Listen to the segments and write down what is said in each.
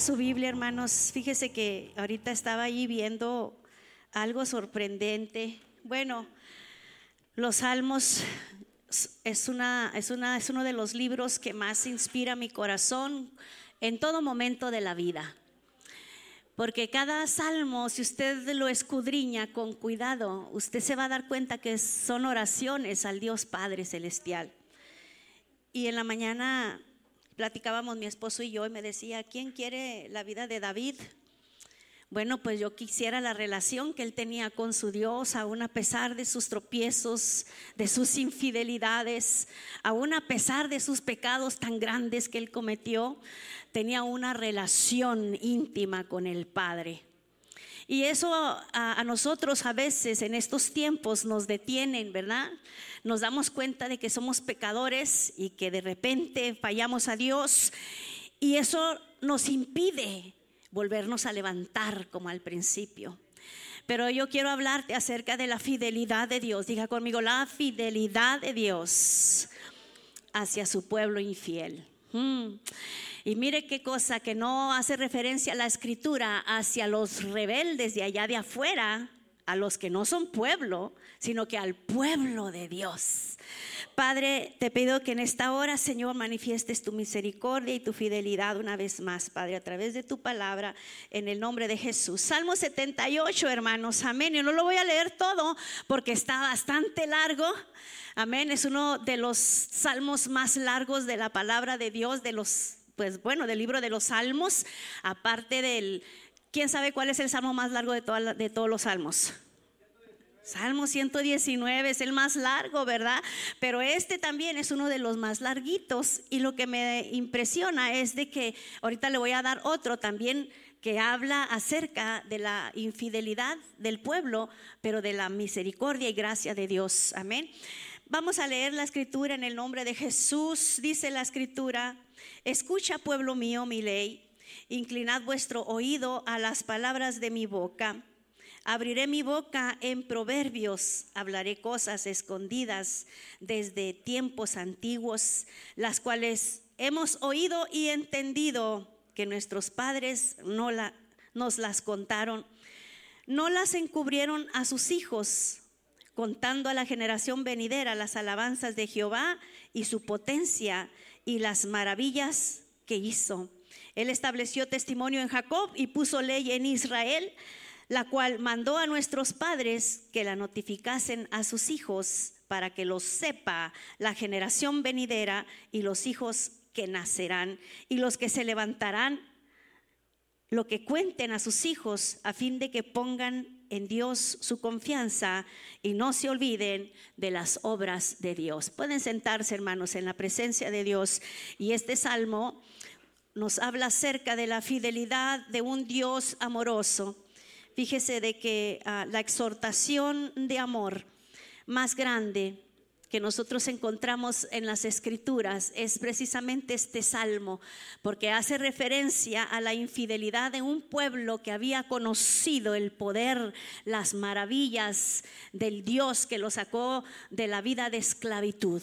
su Biblia, hermanos. Fíjese que ahorita estaba ahí viendo algo sorprendente. Bueno, los Salmos es, una, es, una, es uno de los libros que más inspira mi corazón en todo momento de la vida. Porque cada salmo, si usted lo escudriña con cuidado, usted se va a dar cuenta que son oraciones al Dios Padre Celestial. Y en la mañana platicábamos mi esposo y yo y me decía, ¿quién quiere la vida de David? Bueno, pues yo quisiera la relación que él tenía con su Dios, aún a pesar de sus tropiezos, de sus infidelidades, aún a pesar de sus pecados tan grandes que él cometió, tenía una relación íntima con el Padre. Y eso a, nosotros a veces en estos tiempos nos detienen, ¿verdad? Nos damos cuenta de que somos pecadores y que de repente fallamos a Dios y eso nos impide volvernos a levantar como al principio. Pero yo quiero hablarte acerca de la fidelidad de Dios. Diga conmigo, la fidelidad de Dios hacia su pueblo infiel. Mm. Y mire qué cosa que no hace referencia a la escritura hacia los rebeldes de allá de afuera, a los que no son pueblo, sino que al pueblo de Dios. Padre, te pido que en esta hora, Señor, manifiestes tu misericordia y tu fidelidad una vez más, Padre, a través de tu palabra, en el nombre de Jesús. Salmo 78, hermanos, amén. Yo no lo voy a leer todo porque está bastante largo. Amén, es uno de los salmos más largos de la palabra de Dios, de los, pues bueno, del libro de los salmos, aparte del ¿Quién sabe cuál es el salmo más largo de, de todos los salmos? Salmo 119 es el más largo, ¿verdad? Pero este también es uno de los más larguitos y lo que me impresiona es de que ahorita le voy a dar otro también que habla acerca de la infidelidad del pueblo, pero de la misericordia y gracia de Dios. Amén. Vamos a leer la escritura en el nombre de Jesús. Dice la escritura, escucha pueblo mío mi ley Inclinad vuestro oído a las palabras de mi boca. Abriré mi boca en proverbios, hablaré cosas escondidas desde tiempos antiguos, las cuales hemos oído y entendido que nuestros padres no la, nos las contaron. No las encubrieron a sus hijos, contando a la generación venidera las alabanzas de Jehová y su potencia y las maravillas que hizo. Él estableció testimonio en Jacob y puso ley en Israel, la cual mandó a nuestros padres que la notificasen a sus hijos para que lo sepa la generación venidera y los hijos que nacerán y los que se levantarán, lo que cuenten a sus hijos a fin de que pongan en Dios su confianza y no se olviden de las obras de Dios. Pueden sentarse, hermanos, en la presencia de Dios. Y este salmo nos habla acerca de la fidelidad de un Dios amoroso. Fíjese de que ah, la exhortación de amor más grande que nosotros encontramos en las escrituras es precisamente este salmo, porque hace referencia a la infidelidad de un pueblo que había conocido el poder, las maravillas del Dios que lo sacó de la vida de esclavitud.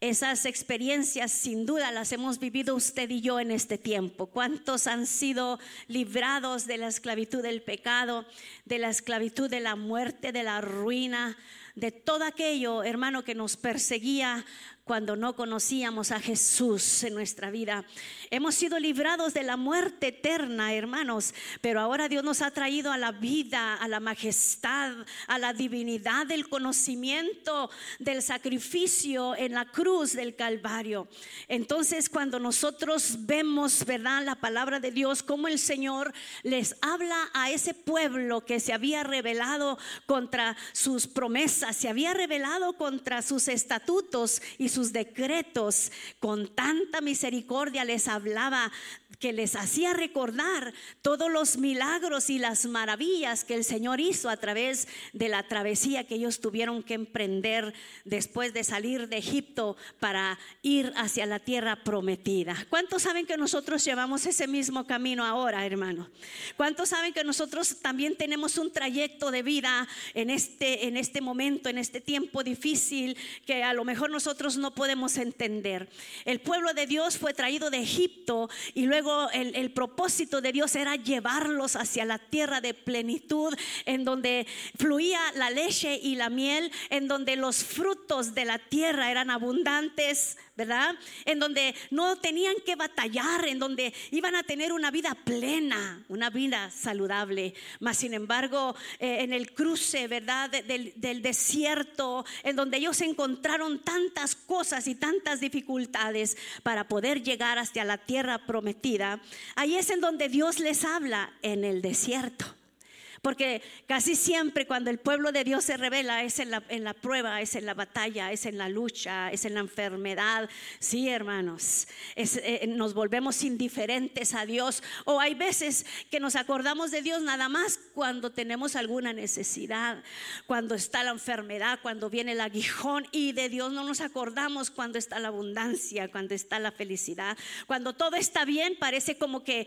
Esas experiencias sin duda las hemos vivido usted y yo en este tiempo. ¿Cuántos han sido librados de la esclavitud del pecado, de la esclavitud de la muerte, de la ruina, de todo aquello, hermano, que nos perseguía cuando no conocíamos a Jesús en nuestra vida. Hemos sido librados de la muerte eterna, hermanos, pero ahora Dios nos ha traído a la vida, a la majestad, a la divinidad del conocimiento del sacrificio en la cruz del Calvario. Entonces, cuando nosotros vemos, ¿verdad?, la palabra de Dios, como el Señor les habla a ese pueblo que se había rebelado contra sus promesas, se había rebelado contra sus estatutos y sus decretos, con tanta misericordia les hablaba que les hacía recordar todos los milagros y las maravillas que el Señor hizo a través de la travesía que ellos tuvieron que emprender después de salir de Egipto para ir hacia la tierra prometida. ¿Cuántos saben que nosotros llevamos ese mismo camino ahora, hermano? ¿Cuántos saben que nosotros también tenemos un trayecto de vida en este en este momento, en este tiempo difícil que a lo mejor nosotros no podemos entender? El pueblo de Dios fue traído de Egipto y luego el propósito de Dios era llevarlos hacia la tierra de plenitud, en donde fluía la leche y la miel, en donde los frutos de la tierra eran abundantes, ¿verdad? En donde no tenían que batallar, en donde iban a tener una vida plena, una vida saludable. Mas, sin embargo, eh, en el cruce, ¿verdad? Del, del desierto, en donde ellos encontraron tantas cosas y tantas dificultades para poder llegar hasta la tierra prometida, ahí es en donde Dios les habla en el desierto. Porque casi siempre cuando el pueblo de Dios se revela es en la, en la, prueba, es en la batalla, es en la lucha, es en la enfermedad. Sí, hermanos, eh, nos volvemos indiferentes a Dios. O hay veces que nos acordamos de Dios nada más cuando tenemos alguna necesidad, cuando está la enfermedad, cuando viene el aguijón. Y de Dios no nos acordamos cuando está la abundancia, cuando está la felicidad. Cuando todo está bien, parece como que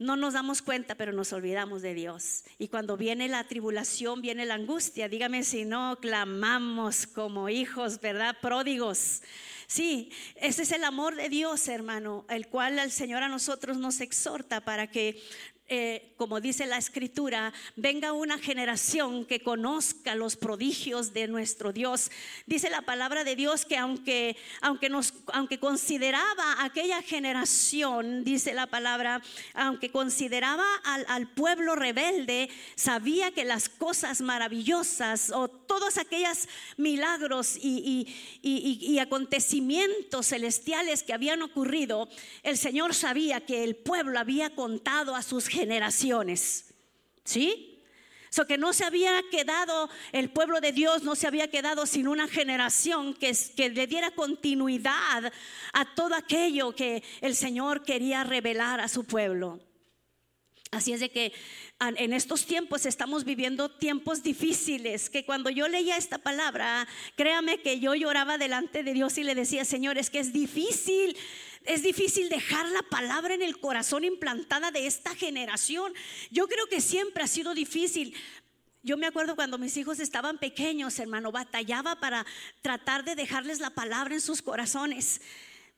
no nos damos cuenta, pero nos olvidamos de Dios. Y cuando viene la tribulación, viene la angustia. Dígame si no clamamos como hijos, ¿verdad? Pródigos. Sí, ese es el amor de Dios, hermano, el cual el Señor a nosotros nos exhorta para que eh, como dice la escritura, venga una generación que conozca los prodigios de nuestro Dios. Dice la palabra de Dios que aunque, aunque, nos, aunque consideraba aquella generación, dice la palabra, aunque consideraba al, al pueblo rebelde, sabía que las cosas maravillosas o todos aquellos milagros y, y, y, y acontecimientos celestiales que habían ocurrido, el Señor sabía que el pueblo había contado a sus generaciones. ¿Sí? So que no se había quedado, el pueblo de Dios no se había quedado sin una generación que, que, le diera continuidad a todo aquello que el Señor quería revelar a su pueblo. Así es de que en estos tiempos estamos viviendo tiempos difíciles, que cuando yo leía esta palabra, créame que yo lloraba delante de Dios y le decía, Señor, es que es difícil es difícil dejar la palabra en el corazón implantada de esta generación. Yo creo que siempre ha sido difícil. Yo me acuerdo cuando mis hijos estaban pequeños, hermano, batallaba para tratar de dejarles la palabra en sus corazones.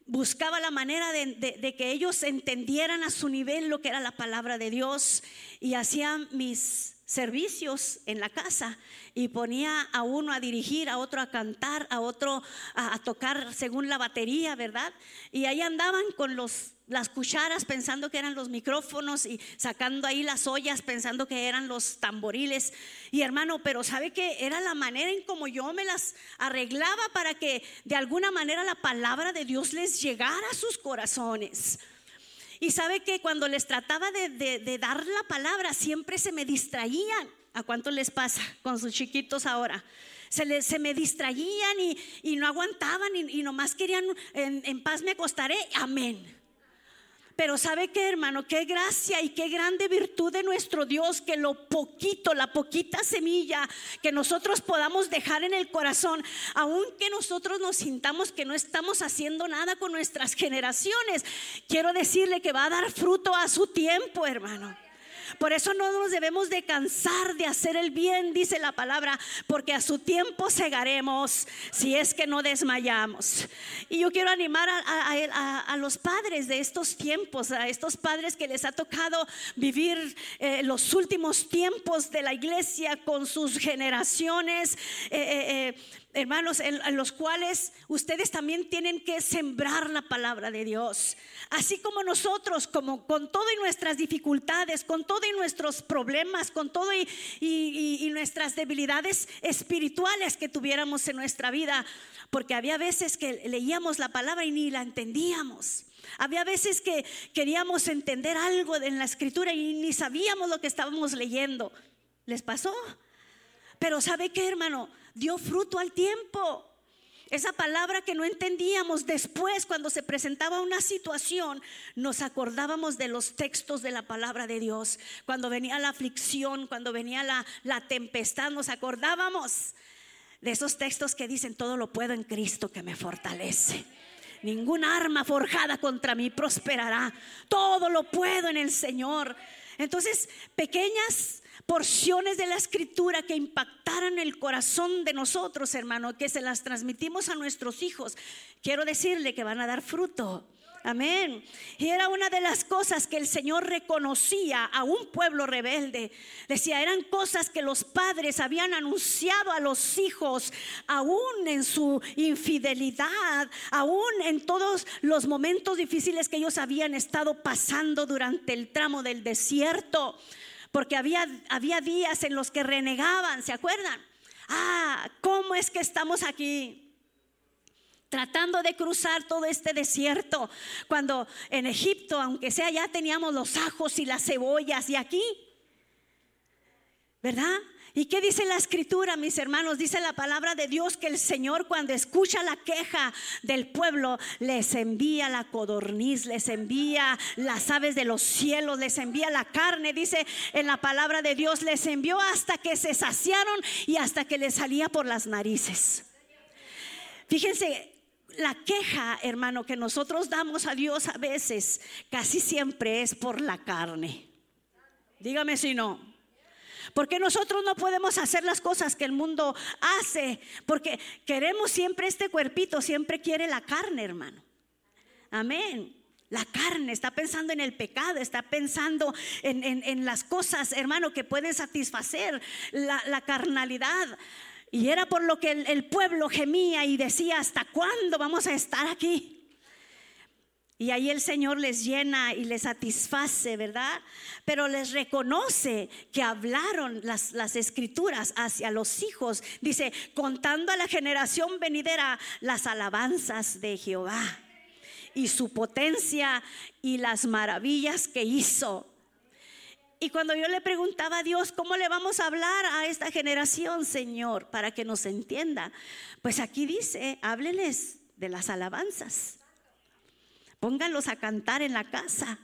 Buscaba la manera de, que ellos entendieran a su nivel lo que era la palabra de Dios y hacía mis servicios en la casa y ponía a uno a dirigir, a otro a cantar, a otro a, tocar según la batería, ¿verdad? Y ahí andaban con los las cucharas pensando que eran los micrófonos y sacando ahí las ollas pensando que eran los tamboriles. Y hermano, pero sabe que era la manera en como yo me las arreglaba para que de alguna manera la palabra de Dios les llegara a sus corazones. Y sabe que cuando les trataba de, de, dar la palabra siempre se me distraían. ¿A cuánto les pasa con sus chiquitos ahora? Se, les, se me distraían y, y no aguantaban y, y, nomás querían, en, en paz me acostaré, amén. Pero sabe que hermano, qué gracia y qué grande virtud de nuestro Dios que lo poquito, la poquita semilla que nosotros podamos dejar en el corazón, aunque nosotros nos sintamos que no estamos haciendo nada con nuestras generaciones, quiero decirle que va a dar fruto a su tiempo, hermano. Por eso no nos debemos de cansar de hacer el bien, dice la palabra, porque a su tiempo segaremos si es que no desmayamos. Y yo quiero animar a, los padres de estos tiempos, a estos padres que les ha tocado vivir eh, los últimos tiempos de la iglesia con sus generaciones. Eh, eh hermanos, en, los cuales ustedes también tienen que sembrar la palabra de Dios. Así como nosotros, como con todo y nuestras dificultades, con todo y nuestros problemas, con todo y, y, y, y nuestras debilidades espirituales que tuviéramos en nuestra vida, porque había veces que leíamos la palabra y ni la entendíamos. Había veces que queríamos entender algo en la escritura y ni sabíamos lo que estábamos leyendo. ¿Les pasó? Pero ¿sabe qué, hermano? Dio fruto al tiempo. Esa palabra que no entendíamos después cuando se presentaba una situación, nos acordábamos de los textos de la palabra de Dios. Cuando venía la aflicción, cuando venía la, la tempestad, nos acordábamos de esos textos que dicen, todo lo puedo en Cristo que me fortalece. Ninguna arma forjada contra mí prosperará. Todo lo puedo en el Señor. Entonces, pequeñas porciones de la escritura que impactaran el corazón de nosotros, hermano, que se las transmitimos a nuestros hijos, quiero decirle que van a dar fruto. Amén. Y era una de las cosas que el Señor reconocía a un pueblo rebelde. Decía, eran cosas que los padres habían anunciado a los hijos, aún en su infidelidad, aún en todos los momentos difíciles que ellos habían estado pasando durante el tramo del desierto. Porque había, había días en los que renegaban, ¿se acuerdan? Ah, ¿cómo es que estamos aquí? tratando de cruzar todo este desierto, cuando en Egipto, aunque sea ya teníamos los ajos y las cebollas, y aquí, ¿verdad? ¿Y qué dice la escritura, mis hermanos? Dice la palabra de Dios que el Señor cuando escucha la queja del pueblo, les envía la codorniz, les envía las aves de los cielos, les envía la carne, dice en la palabra de Dios, les envió hasta que se saciaron y hasta que les salía por las narices. Fíjense, la queja, hermano, que nosotros damos a Dios a veces, casi siempre es por la carne. Dígame si no. Porque nosotros no podemos hacer las cosas que el mundo hace, porque queremos siempre este cuerpito, siempre quiere la carne, hermano. Amén. La carne está pensando en el pecado, está pensando en, las cosas, hermano, que pueden satisfacer la, la carnalidad. Y era por lo que el, pueblo gemía y decía, ¿hasta cuándo vamos a estar aquí? Y ahí el Señor les llena y les satisface, ¿verdad? Pero les reconoce que hablaron las, las, escrituras hacia los hijos. Dice, contando a la generación venidera las alabanzas de Jehová y su potencia y las maravillas que hizo. Y cuando yo le preguntaba a Dios, ¿cómo le vamos a hablar a esta generación, Señor, para que nos entienda? Pues aquí dice, hábleles de las alabanzas. Pónganlos a cantar en la casa.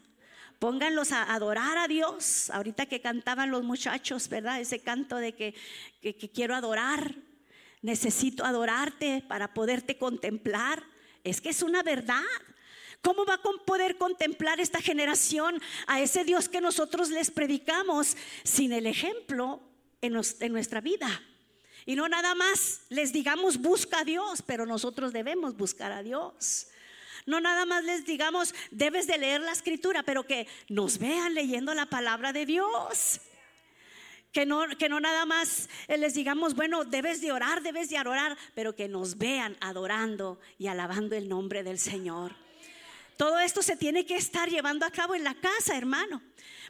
Pónganlos a adorar a Dios. Ahorita que cantaban los muchachos, ¿verdad? Ese canto de que, que quiero adorar. Necesito adorarte para poderte contemplar. Es que es una verdad. ¿Cómo va a poder contemplar esta generación a ese Dios que nosotros les predicamos sin el ejemplo en, nuestra vida? Y no nada más les digamos busca a Dios, pero nosotros debemos buscar a Dios. No nada más les digamos debes de leer la escritura, pero que nos vean leyendo la palabra de Dios. Que no, que no nada más les digamos, bueno, debes de orar, debes de adorar, pero que nos vean adorando y alabando el nombre del Señor. Todo esto se tiene que estar llevando a cabo en la casa, hermano.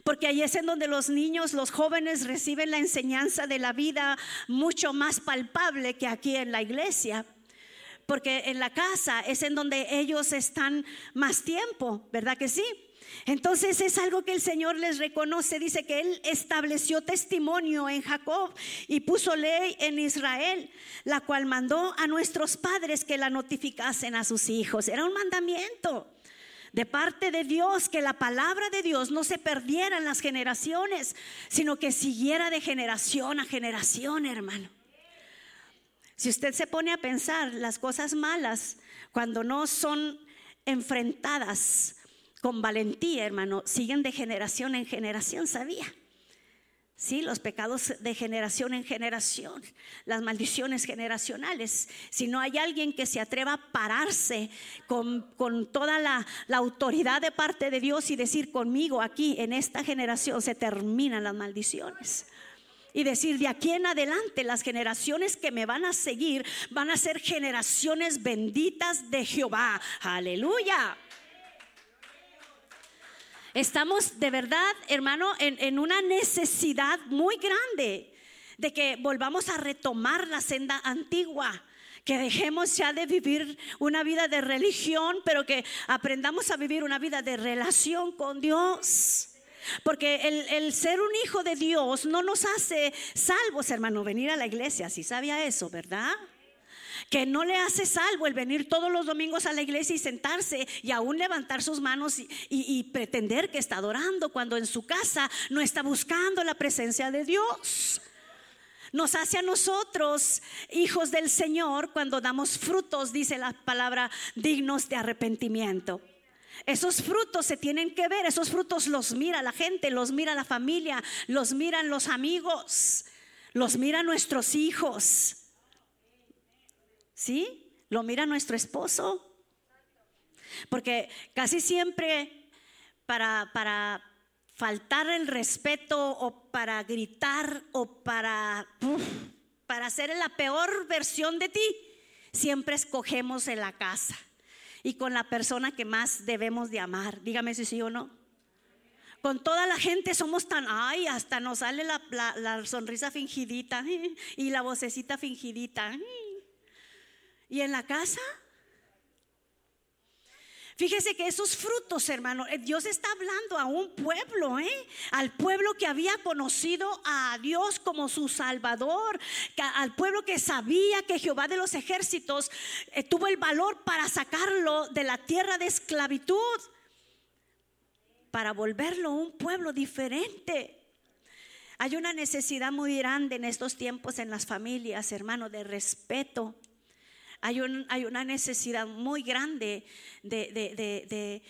Porque ahí es en donde los niños, los jóvenes reciben la enseñanza de la vida mucho más palpable que aquí en la iglesia. Porque en la casa es en donde ellos están más tiempo, ¿verdad que sí? Entonces es algo que el Señor les reconoce. Dice que Él estableció testimonio en Jacob y puso ley en Israel, la cual mandó a nuestros padres que la notificasen a sus hijos. Era un mandamiento de parte de Dios, que la palabra de Dios no se perdiera en las generaciones, sino que siguiera de generación a generación, hermano. Si usted se pone a pensar las cosas malas, cuando no son enfrentadas con valentía, hermano, siguen de generación en generación, ¿sabía? Sí, los pecados de generación en generación, las maldiciones generacionales. Si no hay alguien que se atreva a pararse con, toda la, la, autoridad de parte de Dios y decir conmigo aquí en esta generación se terminan las maldiciones. Y decir de aquí en adelante las generaciones que me van a seguir van a ser generaciones benditas de Jehová. Aleluya. Estamos de verdad, hermano, en, una necesidad muy grande de que volvamos a retomar la senda antigua que dejemos ya de vivir una vida de religión, pero que aprendamos a vivir una vida de relación con Dios. Porque el, el, ser un hijo de Dios no nos hace salvos, hermano, venir a la iglesia, si sabía eso, ¿verdad? que no le hace salvo el venir todos los domingos a la iglesia y sentarse y aún levantar sus manos y, pretender que está adorando cuando en su casa no está buscando la presencia de Dios. Nos hace a nosotros, hijos del Señor, cuando damos frutos, dice la palabra, dignos de arrepentimiento. Esos frutos se tienen que ver, esos frutos los mira la gente, los mira la familia, los miran los amigos, los mira nuestros hijos. ¿Sí? Lo mira nuestro esposo. Porque casi siempre para, para faltar el respeto o para gritar o para, para hacer la peor versión de ti, siempre escogemos en la casa y con la persona que más debemos de amar. Dígame si sí o no. Con toda la gente somos tan, ay, hasta nos sale la, la sonrisa fingidita y la vocecita fingidita. Y en la casa, Fíjese que esos frutos, hermano, eh, Dios está hablando a un pueblo, ¿eh? al pueblo que había conocido a Dios como su Salvador, al pueblo que sabía que Jehová de los ejércitos eh, tuvo el valor para sacarlo de la tierra de esclavitud, para volverlo un pueblo diferente. Hay una necesidad muy grande en estos tiempos en las familias, hermano, de respeto hay, una necesidad muy grande de,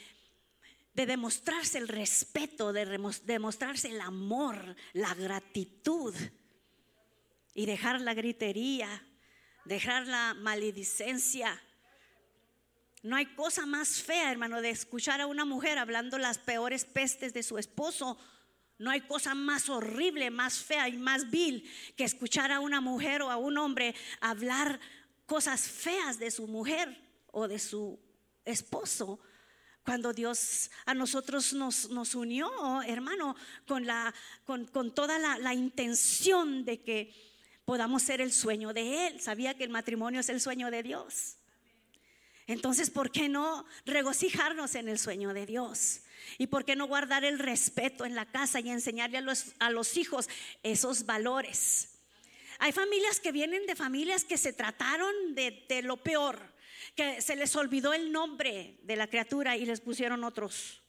demostrarse el respeto, de demostrarse el amor, la gratitud y dejar la gritería, dejar la maledicencia. No hay cosa más fea, hermano, de escuchar a una mujer hablando las peores pestes de su esposo. No hay cosa más horrible, más fea y más vil que escuchar a una mujer o a un hombre hablar cosas feas de su mujer o de su esposo. Cuando Dios a nosotros nos, nos unió, hermano, con, la, con, toda la, la intención de que podamos ser el sueño de Él. Sabía que el matrimonio es el sueño de Dios. Entonces, ¿por qué no regocijarnos en el sueño de Dios? ¿Y por qué no guardar el respeto en la casa y enseñarle a los, a los hijos esos valores? Hay familias que vienen de familias que se trataron de, lo peor, que se les olvidó el nombre de la criatura y les pusieron otros.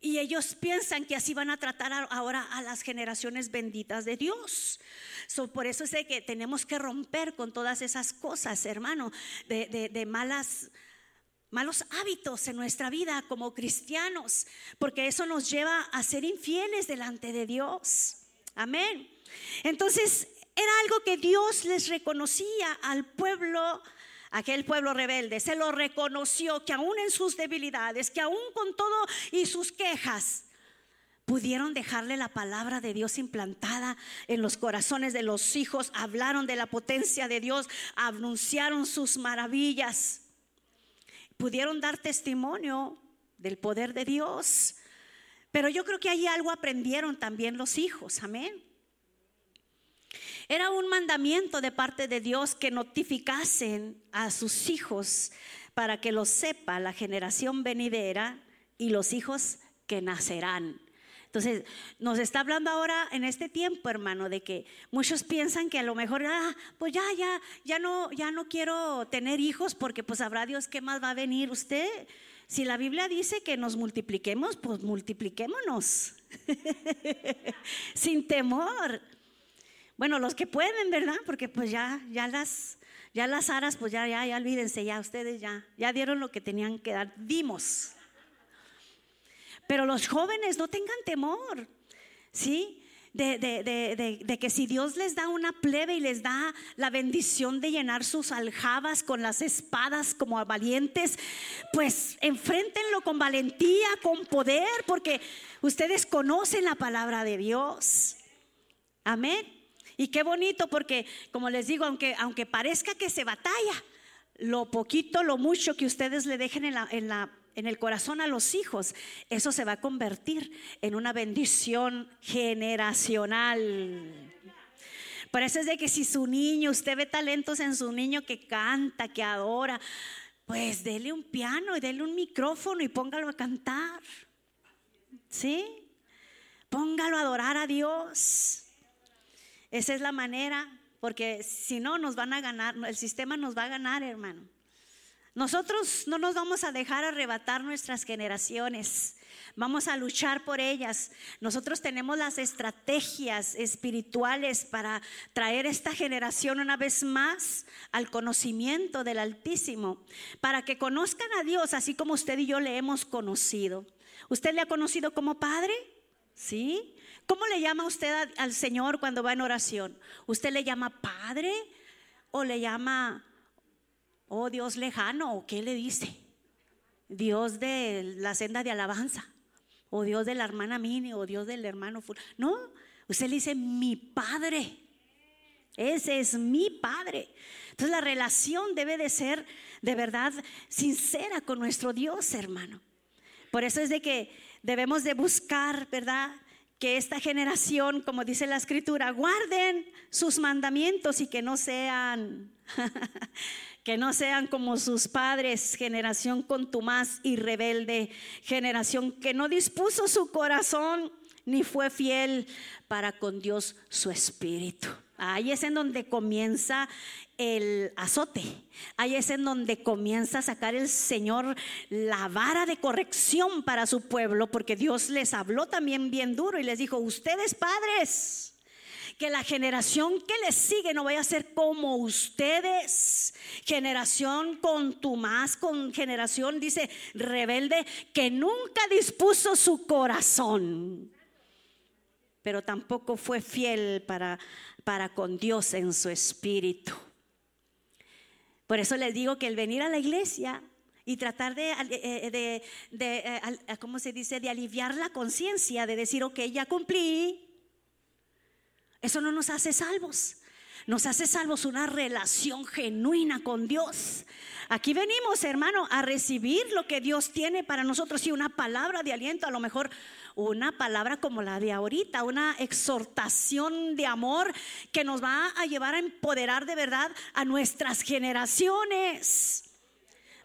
Y ellos piensan que así van a tratar ahora a las generaciones benditas de Dios. por eso es que tenemos que romper con todas esas cosas, hermano, de, de malas malos hábitos en nuestra vida como cristianos, porque eso nos lleva a ser infieles delante de Dios. Amén. Entonces, era algo que Dios les reconocía al pueblo, aquel pueblo rebelde. Se lo reconoció que aún en sus debilidades, que aún con todo y sus quejas, pudieron dejarle la palabra de Dios implantada en los corazones de los hijos, hablaron de la potencia de Dios, anunciaron sus maravillas, pudieron dar testimonio del poder de Dios. Pero yo creo que ahí algo aprendieron también los hijos, amén. Era un mandamiento de parte de Dios que notificasen a sus hijos para que lo sepa la generación venidera y los hijos que nacerán. Entonces, nos está hablando ahora en este tiempo, hermano, de que muchos piensan que a lo mejor, ah, pues ya, ya, ya no, ya no quiero tener hijos porque pues habrá Dios qué más va a venir usted. Si la Biblia dice que nos multipliquemos, pues multipliquémonos. Sin temor. Bueno, los que pueden, ¿verdad? Porque pues ya, ya las, ya las aras, pues ya, ya, ya olvídense, ya ustedes ya, ya dieron lo que tenían que dar, dimos. Pero los jóvenes no tengan temor, ¿sí? De, de, de, que si Dios les da una plebe y les da la bendición de llenar sus aljabas con las espadas como valientes, pues enfréntenlo con valentía, con poder, porque ustedes conocen la palabra de Dios. Amén. Y qué bonito porque, como les digo, aunque, aunque parezca que se batalla, lo poquito, lo mucho que ustedes le dejen en, la, en, la, en el corazón a los hijos, eso se va a convertir en una bendición generacional. Por eso es de que si su niño, usted ve talentos en su niño que canta, que adora, pues dele un piano y dele un micrófono y póngalo a cantar. ¿Sí? Póngalo a adorar a Dios. Esa es la manera, porque si no nos van a ganar, el sistema nos va a ganar, hermano. Nosotros no nos vamos a dejar arrebatar nuestras generaciones. Vamos a luchar por ellas. Nosotros tenemos las estrategias espirituales para traer esta generación una vez más al conocimiento del Altísimo, para que conozcan a Dios así como usted y yo le hemos conocido. ¿Usted le ha conocido como Padre? ¿Sí? ¿Cómo le llama usted al Señor cuando va en oración? ¿Usted le llama Padre o le llama, oh Dios lejano o qué le dice? Dios de la senda de alabanza, o Dios de la hermana Mini, o Dios del hermano. No, usted le dice mi Padre. Ese es mi Padre. Entonces la relación debe de ser de verdad sincera con nuestro Dios, hermano. Por eso es de que debemos de buscar, ¿verdad? Que esta generación, como dice la escritura, guarden sus mandamientos y que no sean, que no sean como sus padres, generación contumaz y rebelde, generación que no dispuso su corazón ni fue fiel para con Dios su espíritu. Ahí es en donde comienza el azote. Ahí es en donde comienza a sacar el Señor la vara de corrección para su pueblo, porque Dios les habló también bien duro y les dijo, ustedes padres, que la generación que les sigue no vaya a ser como ustedes. Generación con tu más, con generación, dice, rebelde, que nunca dispuso su corazón, pero tampoco fue fiel para para con Dios en su espíritu. Por eso les digo que el venir a la iglesia y tratar de, eh, de, eh, ¿cómo se dice?, de aliviar la conciencia, de decir, ok, ya cumplí, eso no nos hace salvos. Nos hace salvos una relación genuina con Dios. Aquí venimos, hermano, a recibir lo que Dios tiene para nosotros y una palabra de aliento, a lo mejor una palabra como la de ahorita, una exhortación de amor que nos va a llevar a empoderar de verdad a nuestras generaciones,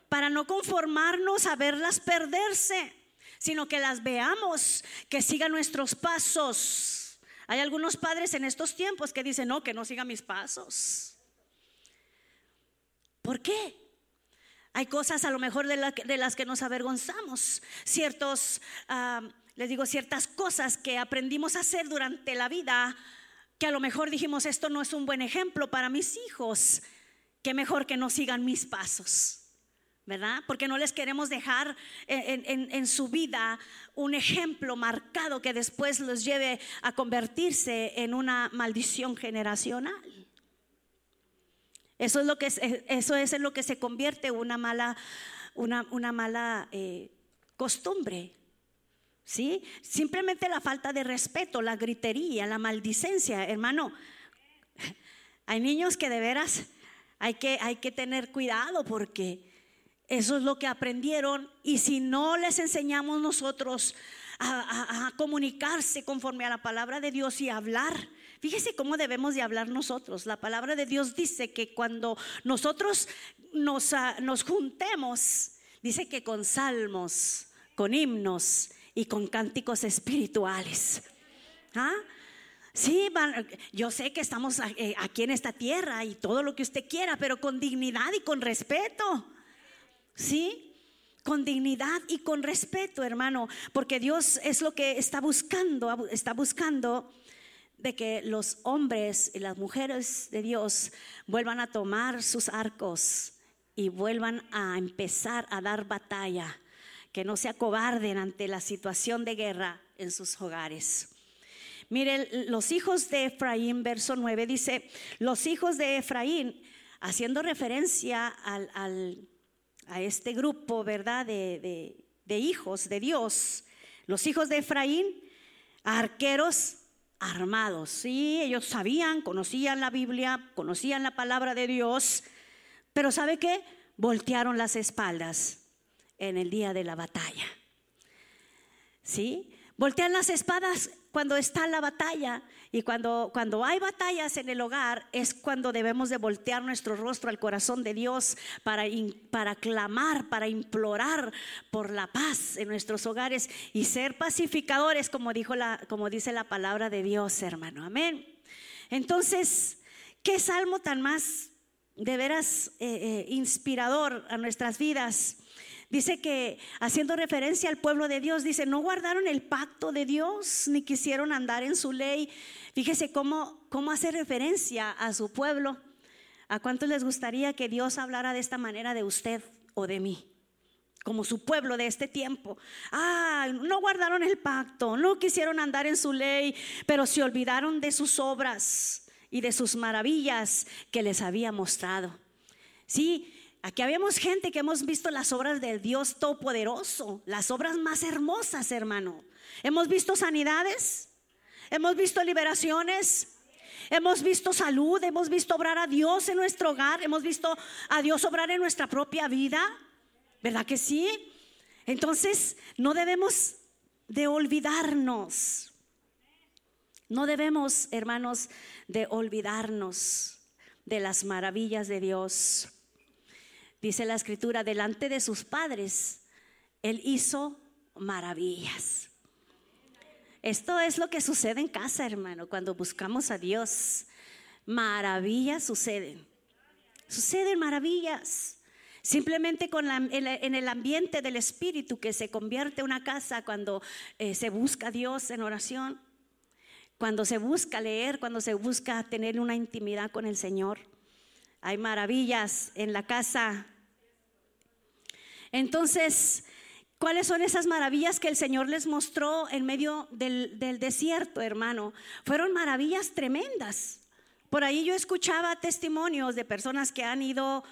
para no conformarnos a verlas perderse, sino que las veamos, que sigan nuestros pasos. Hay algunos padres en estos tiempos que dicen, no, que no siga mis pasos. ¿Por qué? Hay cosas a lo mejor de, las que nos avergonzamos, ciertos ah, les digo, ciertas cosas que aprendimos a hacer durante la vida, que a lo mejor dijimos, esto no es un buen ejemplo para mis hijos, que mejor que no sigan mis pasos. ¿verdad? Porque no les queremos dejar en, su vida un ejemplo marcado que después los lleve a convertirse en una maldición generacional. Eso es lo que, eso es en lo que se convierte una mala, una, una mala eh, costumbre. ¿Sí? Simplemente la falta de respeto, la gritería, la maldicencia, hermano. Hay niños que de veras hay que, hay que tener cuidado porque eso es lo que aprendieron y si no les enseñamos nosotros a, comunicarse conforme a la palabra de Dios y hablar, fíjese cómo debemos de hablar nosotros. La palabra de Dios dice que cuando nosotros nos, ah, nos juntemos, dice que con salmos, con himnos y con cánticos espirituales. ¿Ah? Sí, yo sé que estamos eh, aquí en esta tierra y todo lo que usted quiera, pero con dignidad y con respeto. ¿Sí? Con dignidad y con respeto, hermano, porque Dios es lo que está buscando, está buscando de que los hombres y las mujeres de Dios vuelvan a tomar sus arcos y vuelvan a empezar a dar batalla que no se acobarden ante la situación de guerra en sus hogares. Miren, los hijos de Efraín, verso 9 dice, los hijos de Efraín, haciendo referencia al, a este grupo, ¿verdad? De, de hijos de Dios, los hijos de Efraín, arqueros armados. Sí, ellos sabían, conocían la Biblia, conocían la palabra de Dios, pero ¿sabe qué? Voltearon las espaldas en el día de la batalla. ¿Sí? Voltean las espadas cuando está la batalla y cuando, cuando hay batallas en el hogar es cuando debemos de voltear nuestro rostro al corazón de Dios para, para clamar, para implorar por la paz en nuestros hogares y ser pacificadores como, dijo la, como dice la palabra de Dios, hermano. Amén. Entonces, ¿qué salmo tan más de veras eh, eh, inspirador a nuestras vidas? Dice que haciendo referencia al pueblo de Dios, dice, no guardaron el pacto de Dios ni quisieron andar en su ley. Fíjese cómo, cómo hace referencia a su pueblo. ¿A cuántos les gustaría que Dios hablara de esta manera de usted o de mí? Como su pueblo de este tiempo. Ah, no guardaron el pacto, no quisieron andar en su ley, pero se olvidaron de sus obras y de sus maravillas que les había mostrado. Sí, Aquí habíamos gente que hemos visto las obras del Dios Todopoderoso, las obras más hermosas, hermano. Hemos visto sanidades, hemos visto liberaciones, hemos visto salud, hemos visto obrar a Dios en nuestro hogar, hemos visto a Dios obrar en nuestra propia vida, ¿verdad que sí? Entonces, no debemos de olvidarnos. No debemos, hermanos, de olvidarnos de las maravillas de Dios. Dice la escritura, delante de sus padres, Él hizo maravillas. Esto es lo que sucede en casa, hermano, cuando buscamos a Dios. Maravillas suceden. Suceden maravillas. Simplemente con en el ambiente del Espíritu que se convierte una casa cuando eh, se busca a Dios en oración, cuando se busca leer, cuando se busca tener una intimidad con el Señor. Hay maravillas en la casa. Entonces, ¿cuáles son esas maravillas que el Señor les mostró en medio del, desierto, hermano? Fueron maravillas tremendas. Por ahí yo escuchaba testimonios de personas que han ido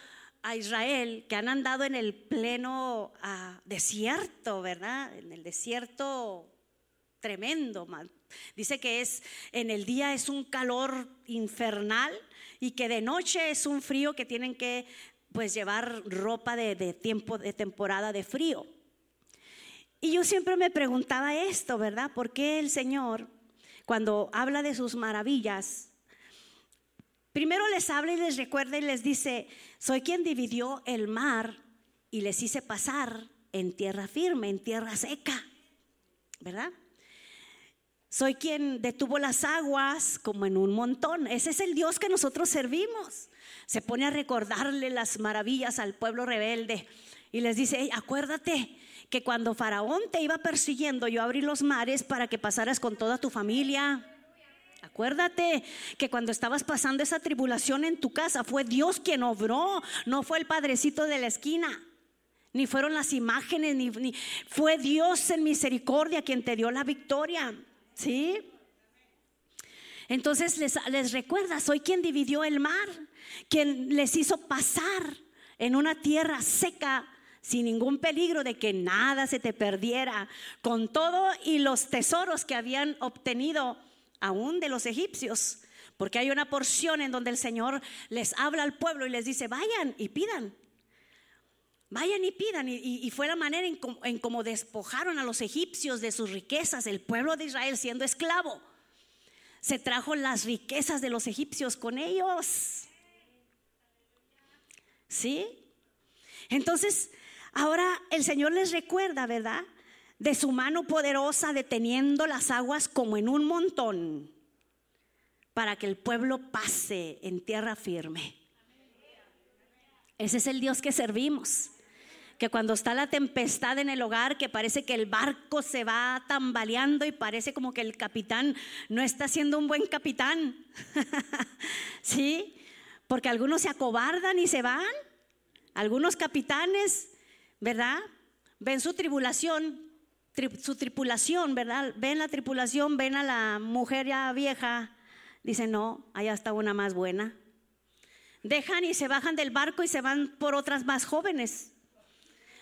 a Israel que han andado en el pleno ah, desierto, ¿verdad? En el desierto tremendo. Dice que es en el día es un calor infernal y que de noche es un frío que tienen que pues llevar ropa de, tiempo de temporada de frío. Y yo siempre me preguntaba esto, ¿verdad? ¿Por qué el Señor cuando habla de sus maravillas Primero les habla y les recuerda y les dice, soy quien dividió el mar y les hice pasar en tierra firme, en tierra seca, ¿verdad? Soy quien detuvo las aguas como en un montón. Ese es el Dios que nosotros servimos. Se pone a recordarle las maravillas al pueblo rebelde y les dice, acuérdate que cuando Faraón te iba persiguiendo, yo abrí los mares para que pasaras con toda tu familia Acuérdate que cuando estabas pasando esa tribulación en tu casa fue Dios quien obró, no fue el padrecito de la esquina, ni fueron las imágenes, ni, fue Dios en misericordia quien te dio la victoria. ¿Sí? Entonces les, les recuerda, soy quien dividió el mar, quien les hizo pasar en una tierra seca sin ningún peligro de que nada se te perdiera, con todo y los tesoros que habían obtenido aún de los egipcios, porque hay una porción en donde el Señor les habla al pueblo y les dice, vayan y pidan. Vayan y pidan. Y, fue la manera en, en cómo despojaron a los egipcios de sus riquezas, el pueblo de Israel siendo esclavo. Se trajo las riquezas de los egipcios con ellos. ¿Sí? Entonces, ahora el Señor les recuerda, ¿verdad? de su mano poderosa deteniendo las aguas como en un montón para que el pueblo pase en tierra firme. Ese es el Dios que servimos. Que cuando está la tempestad en el hogar, que parece que el barco se va tambaleando y parece como que el capitán no está siendo un buen capitán. ¿Sí? Porque algunos se acobardan y se van. Algunos capitanes, ¿verdad? Ven su tribulación su tripulación, ¿verdad? Ven la tripulación, ven a la mujer ya vieja, dicen, no, allá está una más buena. Dejan y se bajan del barco y se van por otras más jóvenes.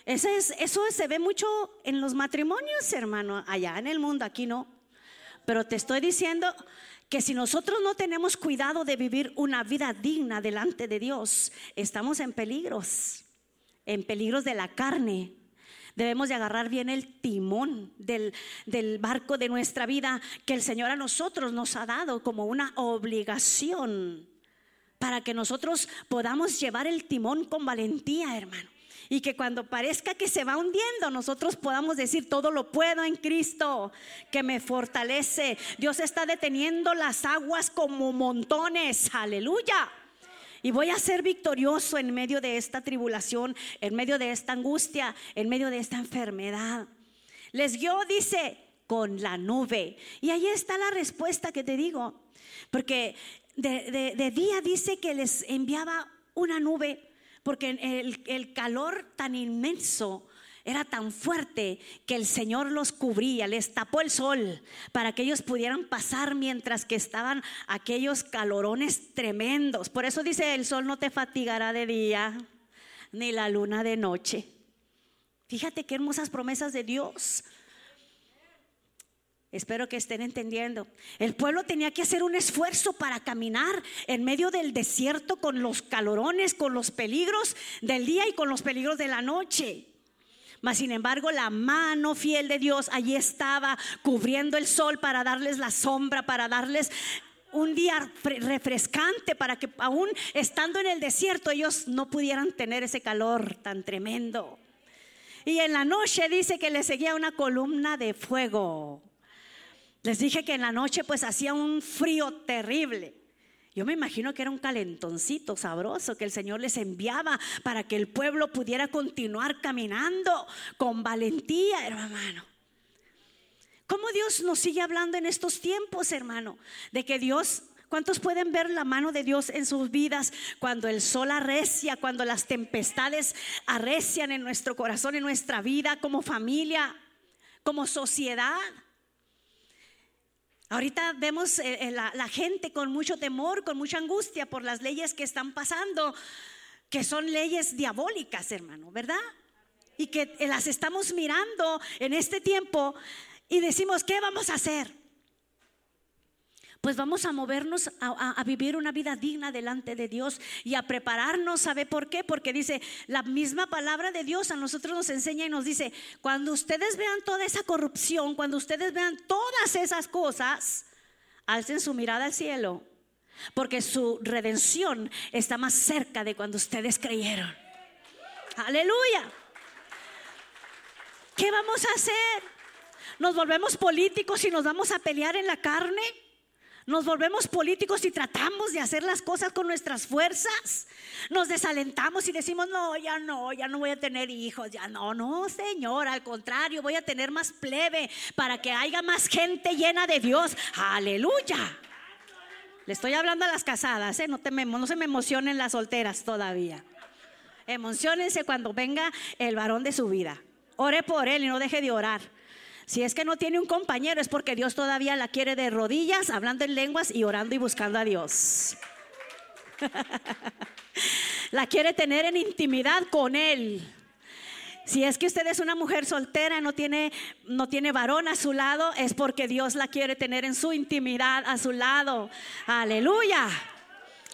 Eso, es, eso se ve mucho en los matrimonios, hermano, allá en el mundo, aquí no. Pero te estoy diciendo que si nosotros no tenemos cuidado de vivir una vida digna delante de Dios, estamos en peligros, en peligros de la carne, Debemos de agarrar bien el timón del, del barco de nuestra vida que el Señor a nosotros nos ha dado como una obligación para que nosotros podamos llevar el timón con valentía, hermano. Y que cuando parezca que se va hundiendo, nosotros podamos decir, todo lo puedo en Cristo, que me fortalece. Dios está deteniendo las aguas como montones. Aleluya y voy a ser victorioso en medio de esta tribulación, en medio de esta angustia, en medio de esta enfermedad. Les guió, dice, con la nube. Y ahí está la respuesta que te digo, porque de, día dice que les enviaba una nube, porque el, el calor tan inmenso era tan fuerte que el Señor los cubría, les tapó el sol para que ellos pudieran pasar mientras que estaban aquellos calorones tremendos. Por eso dice, el sol no te fatigará de día, ni la luna de noche. Fíjate qué hermosas promesas de Dios. Espero que estén entendiendo. El pueblo tenía que hacer un esfuerzo para caminar en medio del desierto con los calorones, con los peligros del día y con los peligros de la noche. Mas sin embargo, la mano fiel de Dios allí estaba cubriendo el sol para darles la sombra, para darles un día refrescante para que aún estando en el desierto ellos no pudieran tener ese calor tan tremendo. Y en la noche dice que le seguía una columna de fuego. Les dije que en la noche pues hacía un frío terrible. Yo me imagino que era un calentoncito sabroso que el Señor les enviaba para que el pueblo pudiera continuar caminando con valentía, hermano. ¿Cómo Dios nos sigue hablando en estos tiempos, hermano? De que Dios ¿Cuántos pueden ver la mano de Dios en sus vidas cuando el sol arrecia, cuando las tempestades arrecian en nuestro corazón, en nuestra vida, como familia, como sociedad? Ahorita vemos eh, eh, la, gente con mucho temor, con mucha angustia por las leyes que están pasando, que son leyes diabólicas, hermano, ¿verdad? Y que las estamos mirando en este tiempo y decimos, ¿qué vamos a hacer? Pues vamos a movernos a, vivir una vida digna delante de Dios y a prepararnos. ¿Sabe por qué? Porque dice, la misma palabra de Dios a nosotros nos enseña y nos dice, cuando ustedes vean toda esa corrupción, cuando ustedes vean todas esas cosas, alcen su mirada al cielo, porque su redención está más cerca de cuando ustedes creyeron. Aleluya. ¿Qué vamos a hacer? ¿Nos volvemos políticos y nos vamos a pelear en la carne? Nos volvemos políticos y tratamos de hacer las cosas con nuestras fuerzas. Nos desalentamos y decimos, no, ya no, ya no voy a tener hijos, ya no, no, Señor, al contrario, voy a tener más plebe para que haya más gente llena de Dios. Aleluya. Le estoy hablando a las casadas, ¿eh? no, te, no se me emocionen las solteras todavía. Emocionense cuando venga el varón de su vida. Ore por él y no deje de orar. Si es que no tiene un compañero es porque Dios todavía la quiere de rodillas, hablando en lenguas y orando y buscando a Dios. la quiere tener en intimidad con Él. Si es que usted es una mujer soltera, no tiene, no tiene varón a su lado, es porque Dios la quiere tener en su intimidad a su lado. Aleluya.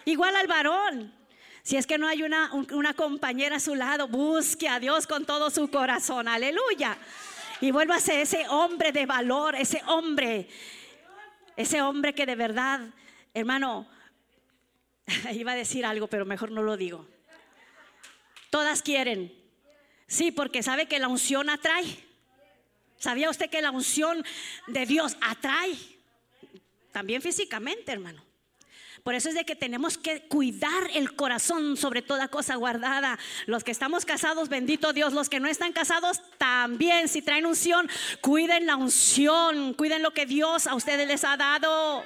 Igual al varón. Si es que no hay una, una compañera a su lado, busque a Dios con todo su corazón. Aleluya. Y ser ese hombre de valor, ese hombre, ese hombre que de verdad, hermano, iba a decir algo, pero mejor no lo digo. Todas quieren. Sí, porque sabe que la unción atrae. ¿Sabía usted que la unción de Dios atrae? También físicamente, hermano. Por eso es de que tenemos que cuidar el corazón sobre toda cosa guardada. Los que estamos casados, bendito Dios. Los que no están casados, también. Si traen unción, cuiden la unción. Cuiden lo que Dios a ustedes les ha dado.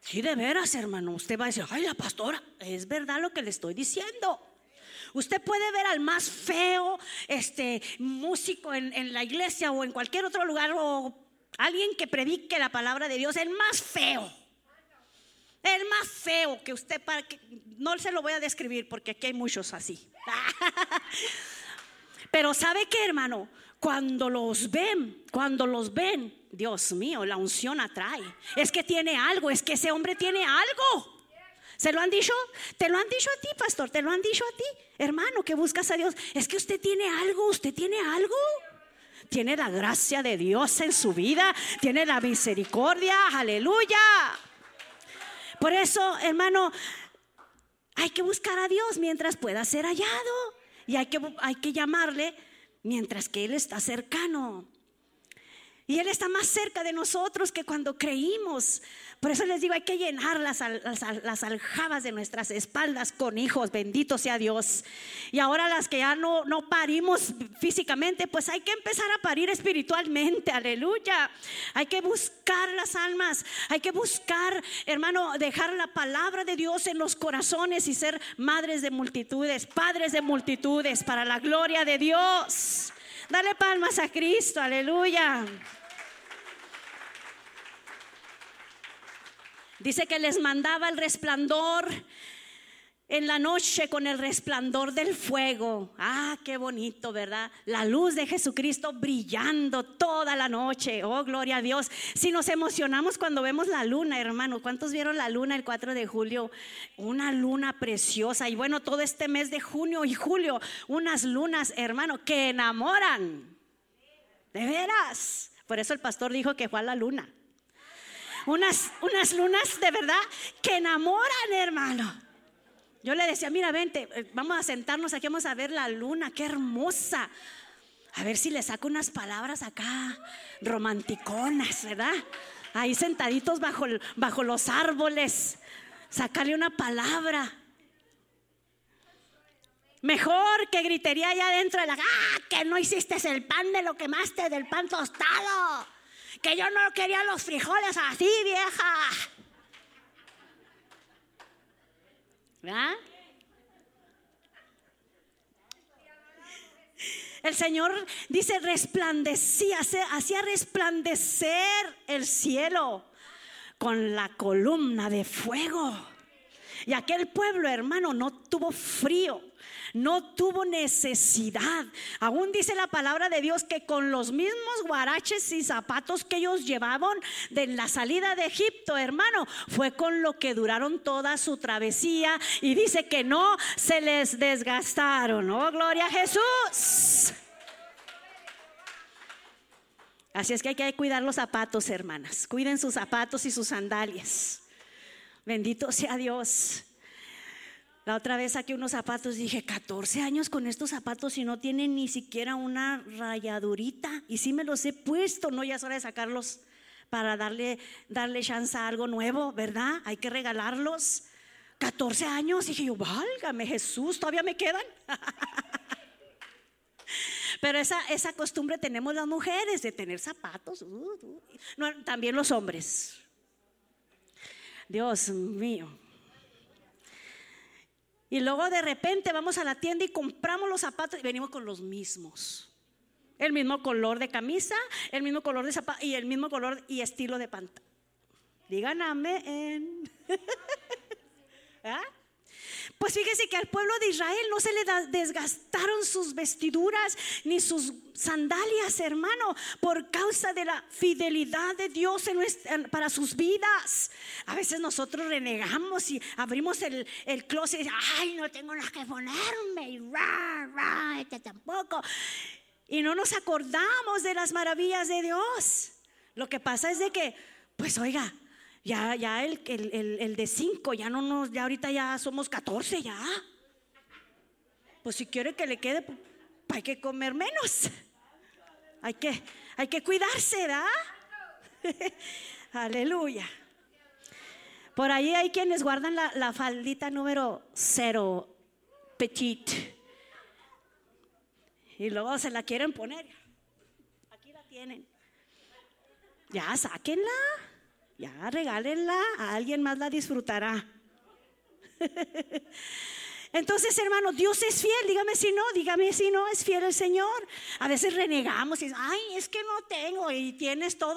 Sí, de veras, hermano. Usted va a decir, ay, la pastora, es verdad lo que le estoy diciendo. Usted puede ver al más feo este, músico en, en, la iglesia o en cualquier otro lugar o Alguien que predique la palabra de Dios, el más feo. El más feo que usted para que no se lo voy a describir porque aquí hay muchos así. Pero ¿sabe qué, hermano? Cuando los ven, cuando los ven, Dios mío, la unción atrae. Es que tiene algo, es que ese hombre tiene algo. ¿Se lo han dicho? ¿Te lo han dicho a ti, pastor? ¿Te lo han dicho a ti, hermano, que buscas a Dios? Es que usted tiene algo, usted tiene algo tiene la gracia de Dios en su vida, tiene la misericordia, aleluya. Por eso, hermano, hay que buscar a Dios mientras pueda ser hallado y hay que, hay que llamarle mientras que Él está cercano. Y Él está más cerca de nosotros que cuando creímos. Por eso les digo, hay que llenar las, aljabas de nuestras espaldas con hijos, bendito sea Dios. Y ahora las que ya no parimos físicamente, pues hay que empezar a parir espiritualmente, aleluya. Hay que buscar las almas, hay que buscar, hermano, dejar la palabra de Dios en los corazones y ser madres de multitudes, padres de multitudes, para la gloria de Dios. Dale palmas a Cristo, aleluya. Dice que les mandaba el resplandor en la noche con el resplandor del fuego. Ah, qué bonito, ¿verdad? La luz de Jesucristo brillando toda la noche. Oh, gloria a Dios. Si nos emocionamos cuando vemos la luna, hermano, ¿cuántos vieron la luna el 4 de julio? Una luna preciosa. Y bueno, todo este mes de junio y julio, unas lunas, hermano, que enamoran. De veras. Por eso el pastor dijo que fue a la luna. Unas, unas lunas de verdad que enamoran, hermano. Yo le decía, mira, vente, eh, vamos a sentarnos aquí, vamos a ver la luna, qué hermosa. A ver si le saco unas palabras acá, romanticonas, ¿verdad? Ahí sentaditos bajo, bajo los árboles, sacarle una palabra. Mejor que gritería allá dentro de la, ah, que no hiciste el pan de lo quemaste, del pan tostado. Que yo no quería los frijoles así, vieja. El Señor dice resplandecía, hacía resplandecer el cielo con la columna de fuego. Y aquel pueblo, hermano, no tuvo frío no tuvo necesidad. Aún dice la palabra de Dios que con los mismos guaraches y zapatos que ellos llevaban de la salida de Egipto, hermano, fue con lo que duraron toda su travesía y dice que no se les desgastaron. Oh, gloria a Jesús. Así es que hay que cuidar los zapatos, hermanas. Cuiden sus zapatos y sus sandalias. Bendito sea Dios. La otra vez saqué unos zapatos dije, 14 años con estos zapatos y no tienen ni siquiera una rayadurita. Y sí me los he puesto, no ya es hora de sacarlos para darle, darle chance a algo nuevo, ¿verdad? Hay que regalarlos. 14 años, dije yo, válgame Jesús, todavía me quedan. Pero esa, esa costumbre tenemos las mujeres de tener zapatos, uh, uh. también los hombres. Dios mío. Y luego de repente vamos a la tienda y compramos los zapatos y venimos con los mismos. El mismo color de camisa, el mismo color de zapato y el mismo color y estilo de pantalón. Digan amén. Pues fíjese que al pueblo de Israel no se le desgastaron sus vestiduras ni sus sandalias, hermano, por causa de la fidelidad de Dios para sus vidas. A veces nosotros renegamos y abrimos el, el closet y ay, no tengo nada que ponerme, y este tampoco. Y no nos acordamos de las maravillas de Dios. Lo que pasa es de que, pues oiga, ya, ya el, el, de cinco, ya no nos, ya ahorita ya somos 14 ya. Pues si quiere que le quede, pues, hay que comer menos. Hay que, hay que cuidarse, ¿verdad? Aleluya. Por ahí hay quienes guardan la, la faldita número cero, petit. Y luego se la quieren poner. Aquí la tienen. Ya, sáquenla. Ya, regálenla, a alguien más la disfrutará. Entonces, hermano, Dios es fiel. Dígame si no, dígame si no es fiel el Señor. A veces renegamos y ay, es que no tengo y tienes todo